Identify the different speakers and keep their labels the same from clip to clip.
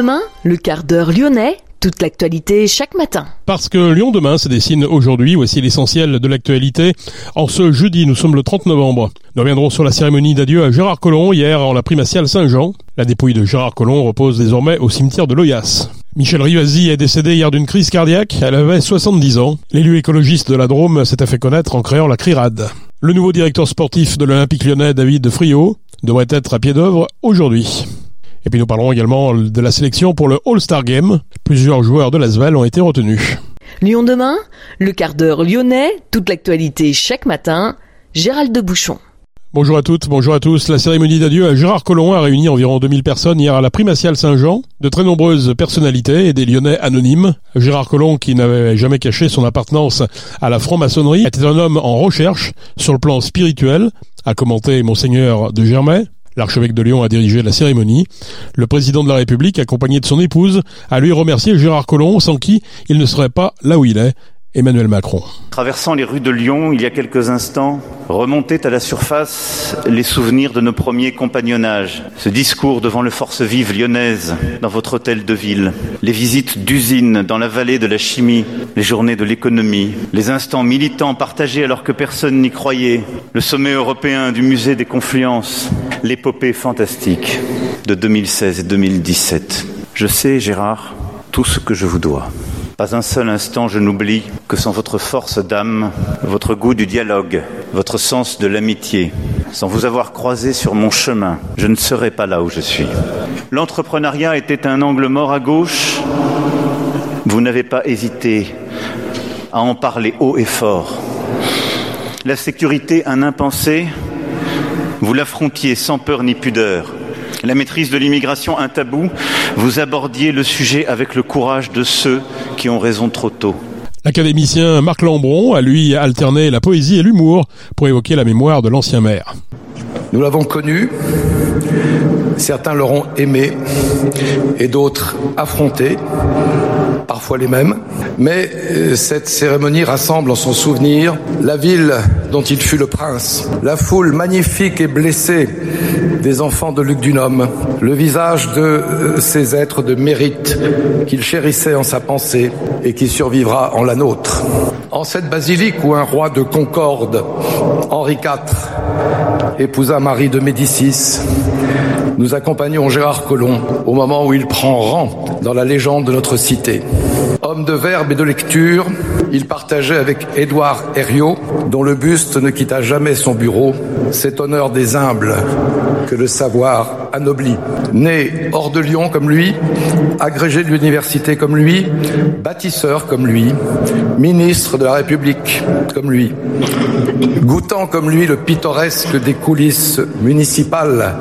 Speaker 1: demain, le quart d'heure lyonnais, toute l'actualité chaque matin.
Speaker 2: Parce que Lyon demain se dessine aujourd'hui, voici l'essentiel de l'actualité. En ce jeudi, nous sommes le 30 novembre. Nous reviendrons sur la cérémonie d'adieu à Gérard Collomb hier en la primatiale Saint-Jean. La dépouille de Gérard Collomb repose désormais au cimetière de Loyasse. Michel Rivasi est décédé hier d'une crise cardiaque. Elle avait 70 ans. L'élu écologiste de la Drôme s'était fait connaître en créant la CRIRAD. Le nouveau directeur sportif de l'Olympique lyonnais, David Friot, devrait être à pied d'œuvre aujourd'hui. Et puis nous parlerons également de la sélection pour le All-Star Game. Plusieurs joueurs de l'Asvel ont été retenus.
Speaker 1: Lyon demain, le quart d'heure lyonnais, toute l'actualité chaque matin, Gérald de Bouchon.
Speaker 2: Bonjour à toutes, bonjour à tous. La cérémonie d'adieu à Gérard Collomb a réuni environ 2000 personnes hier à la primatiale Saint-Jean. De très nombreuses personnalités et des Lyonnais anonymes. Gérard Collomb, qui n'avait jamais caché son appartenance à la franc-maçonnerie, était un homme en recherche sur le plan spirituel, a commenté Monseigneur de Germay. L'archevêque de Lyon a dirigé la cérémonie. Le président de la République, accompagné de son épouse, a lui remercié Gérard Collomb, sans qui il ne serait pas là où il est. Emmanuel Macron.
Speaker 3: Traversant les rues de Lyon il y a quelques instants, remontaient à la surface les souvenirs de nos premiers compagnonnages. Ce discours devant le Force Vive lyonnaise dans votre hôtel de ville, les visites d'usines dans la vallée de la chimie, les journées de l'économie, les instants militants partagés alors que personne n'y croyait, le sommet européen du musée des confluences, l'épopée fantastique de 2016 et 2017. Je sais, Gérard, tout ce que je vous dois. Pas un seul instant je n'oublie que sans votre force d'âme, votre goût du dialogue, votre sens de l'amitié, sans vous avoir croisé sur mon chemin, je ne serais pas là où je suis. L'entrepreneuriat était un angle mort à gauche. Vous n'avez pas hésité à en parler haut et fort. La sécurité, un impensé, vous l'affrontiez sans peur ni pudeur la maîtrise de l'immigration un tabou, vous abordiez le sujet avec le courage de ceux qui ont raison trop tôt.
Speaker 2: L'académicien Marc Lambron a lui alterné la poésie et l'humour pour évoquer la mémoire de l'ancien maire.
Speaker 4: Nous l'avons connu, certains l'auront aimé et d'autres affronté, parfois les mêmes, mais euh, cette cérémonie rassemble en son souvenir la ville dont il fut le prince, la foule magnifique et blessée des enfants de Luc Dunhomme, le visage de euh, ces êtres de mérite qu'il chérissait en sa pensée et qui survivra en la nôtre. En cette basilique où un roi de Concorde, Henri IV, épousa Marie de Médicis, nous accompagnons Gérard Collomb au moment où il prend rang dans la légende de notre cité. Homme de verbe et de lecture, il partageait avec Édouard Herriot, dont le buste ne quitta jamais son bureau, cet honneur des humbles que le savoir anoblit. Né hors de Lyon comme lui, agrégé de l'université comme lui, bâtisseur comme lui, ministre de la République comme lui, goûtant comme lui le pittoresque des coulisses municipales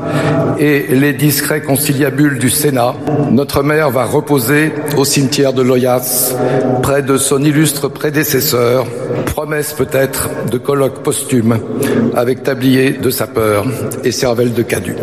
Speaker 4: et les discrets conciliabules du Sénat, notre mère va reposer au cimetière de Loyasse, près de son illustre prédécesseur, promesse peut-être de colloque posthume avec tablier de sapeur et cervelle de cadu.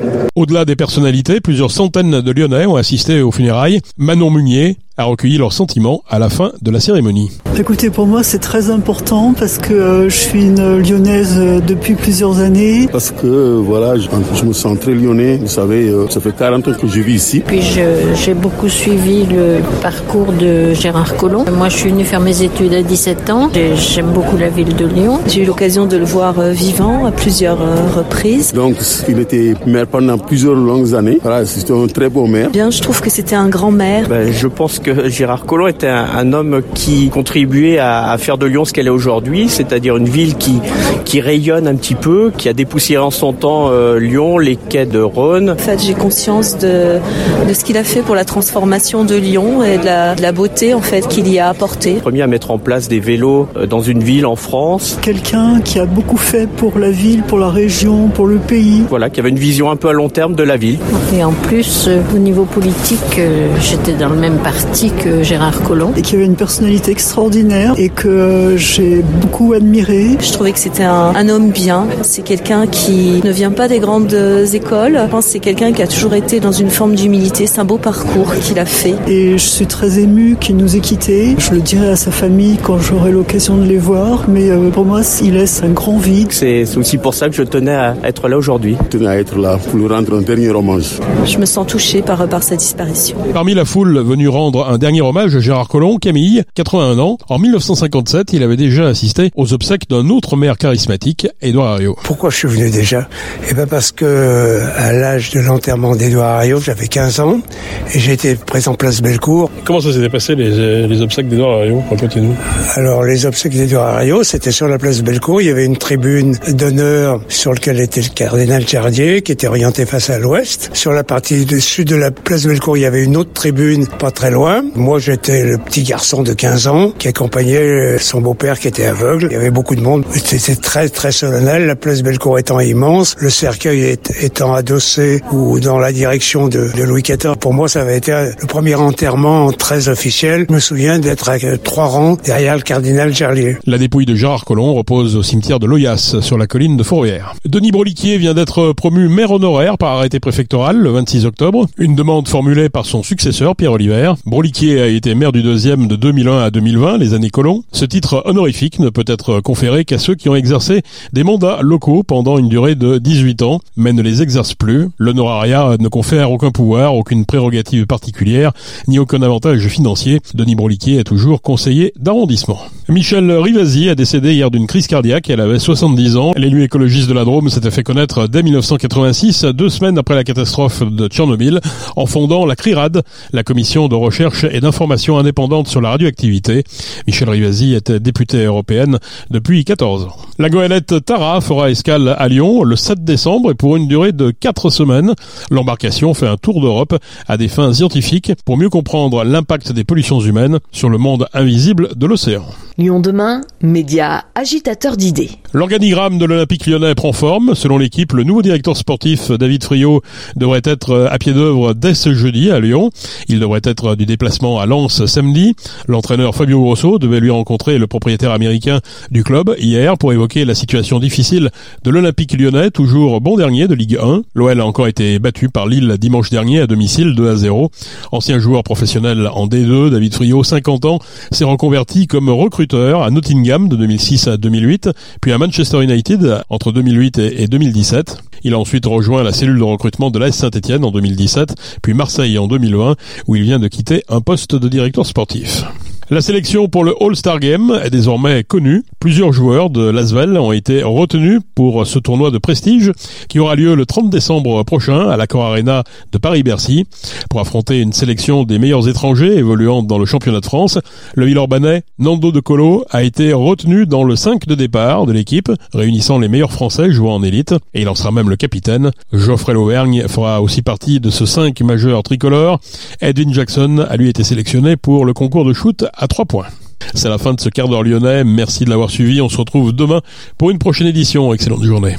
Speaker 2: Personnalités, plusieurs centaines de Lyonnais ont assisté aux funérailles. Manon Munier, a recueilli leurs sentiments à la fin de la cérémonie.
Speaker 5: Écoutez, pour moi c'est très important parce que euh, je suis une lyonnaise euh, depuis plusieurs années.
Speaker 6: Parce que euh, voilà, je, je, me sens très lyonnais. Vous savez, ça fait 40 ans que je vis ici.
Speaker 7: Puis j'ai beaucoup suivi le parcours de Gérard Collomb. Moi je suis venue faire mes études à 17 ans. J'aime beaucoup la ville de Lyon.
Speaker 8: J'ai eu l'occasion de le voir vivant à plusieurs reprises.
Speaker 6: Donc il était maire pendant plusieurs longues années. Voilà, c'était un très beau maire.
Speaker 8: Bien, je trouve que c'était un grand maire.
Speaker 9: Ben, je pense que Gérard Collomb était un, un homme qui contribuait à, à, faire de Lyon ce qu'elle est aujourd'hui, c'est-à-dire une ville qui, qui rayonne un petit peu, qui a dépoussiéré en son temps euh, Lyon, les quais de Rhône.
Speaker 8: En fait, j'ai conscience de, de ce qu'il a fait pour la transformation de Lyon et de la, de la beauté en fait qu'il y a apporté.
Speaker 9: Premier à mettre en place des vélos euh, dans une ville en France.
Speaker 5: Quelqu'un qui a beaucoup fait pour la ville, pour la région, pour le pays.
Speaker 9: Voilà, qui avait une vision un peu à long terme de la ville.
Speaker 7: Et en plus, euh, au niveau politique, j'étais dans le même parti mythique Gérard Collomb.
Speaker 5: Et qui avait une personnalité extraordinaire et que j'ai beaucoup admiré.
Speaker 8: Je trouvais que c'était un, un, homme bien. C'est quelqu'un qui ne vient pas des grandes écoles. Je pense que c'est quelqu'un qui a toujours été dans une forme d'humilité. C'est un beau parcours qu'il a fait.
Speaker 5: Et je suis très émue qu'il nous ait quittés. Je le dirai à sa famille quand j'aurai l'occasion de les voir. Mais pour moi, il laisse un grand vide.
Speaker 9: C'est aussi pour ça que je tenais à être là aujourd'hui.
Speaker 6: Je tenais à être là pour lui rendre un dernier hommage.
Speaker 8: Je me sens touchée par, par sa disparition.
Speaker 2: Parmi la foule venue rendre un dernier hommage à Gérard Collomb, Camille, 81 ans, en 1957, il avait déjà assisté aux obsèques d'un autre maire charismatique, Édouard Herriot.
Speaker 10: Pourquoi je suis venu déjà? Eh ben parce que à l'âge de l'enterrement d'Édouard Herriot, j'avais 15 ans et j'ai été présent place Bellecour.
Speaker 2: Comment ça s'était passé les, les obsèques d'Édouard Herriot Racontez-nous.
Speaker 10: Alors les obsèques d'Édouard Herriot, c'était sur la place Bellecour. Il y avait une tribune d'honneur sur laquelle était le cardinal Jardier qui était orienté face à l'ouest. Sur la partie du sud de la place Bellecour, il y avait une autre tribune pas très loin. Moi, j'étais le petit garçon de 15 ans qui accompagnait son beau-père qui était aveugle. Il y avait beaucoup de monde. C'était très très solennel. La place Bellecour étant immense, le cercueil étant adossé ou dans la direction de, de Louis XIV. Pour moi, ça avait été le premier enterrement très officiel. Je me souviens d'être à trois rangs derrière le cardinal Jarlier.
Speaker 2: La dépouille de Gérard Collomb repose au cimetière de Loyasse, sur la colline de Fourrière. Denis Broliquier vient d'être promu maire honoraire par arrêté préfectoral le 26 octobre. Une demande formulée par son successeur, Pierre Oliver. Broliquier a été maire du deuxième de 2001 à 2020, les années Collomb. Ce titre honorifique ne peut être conféré qu'à ceux qui ont exercé des mandats locaux pendant une durée de 18 ans, mais ne les exercent plus. L'honorariat ne confère aucun pouvoir, aucune prérogative particulière, ni aucun avantage financier. Denis Broliquier est toujours conseiller d'arrondissement. Michel Rivasi a décédé hier d'une crise cardiaque. Elle avait 70 ans. L'élu écologiste de la Drôme s'était fait connaître dès 1986, deux semaines après la catastrophe de Tchernobyl, en fondant la CRIRAD, la commission de recherche et d'information indépendante sur la radioactivité. Michel Rivasi était députée européenne depuis 14 ans. La goélette Tara fera escale à Lyon le 7 décembre et pour une durée de 4 semaines. L'embarcation fait un tour d'Europe à des fins scientifiques pour mieux comprendre l'impact des pollutions humaines sur le monde invisible de l'océan.
Speaker 1: Lyon demain, média agitateur d'idées.
Speaker 2: L'organigramme de l'Olympique lyonnais prend forme. Selon l'équipe, le nouveau directeur sportif David Friot devrait être à pied d'œuvre dès ce jeudi à Lyon. Il devrait être du déplacement à Lens samedi. L'entraîneur Fabio Grosso devait lui rencontrer le propriétaire américain du club hier pour évoquer la situation difficile de l'Olympique lyonnais, toujours bon dernier de Ligue 1. L'OL a encore été battu par Lille dimanche dernier à domicile 2 à 0. Ancien joueur professionnel en D2, David Friot, 50 ans, s'est reconverti comme à Nottingham de 2006 à 2008, puis à Manchester United entre 2008 et 2017. Il a ensuite rejoint la cellule de recrutement de l'AS Saint-Etienne en 2017, puis Marseille en 2020, où il vient de quitter un poste de directeur sportif. La sélection pour le All-Star Game est désormais connue. Plusieurs joueurs de Lasvel ont été retenus pour ce tournoi de prestige qui aura lieu le 30 décembre prochain à l'Accor Arena de Paris-Bercy. Pour affronter une sélection des meilleurs étrangers évoluant dans le championnat de France, le Villeurbanais Nando De Colo a été retenu dans le 5 de départ de l'équipe, réunissant les meilleurs Français jouant en élite, et il en sera même le capitaine. Geoffrey Lauvergne fera aussi partie de ce 5 majeur tricolore. Edwin Jackson a lui été sélectionné pour le concours de shoot à 3 points. C'est la fin de ce quart d'heure lyonnais. Merci de l'avoir suivi. On se retrouve demain pour une prochaine édition. Excellente journée.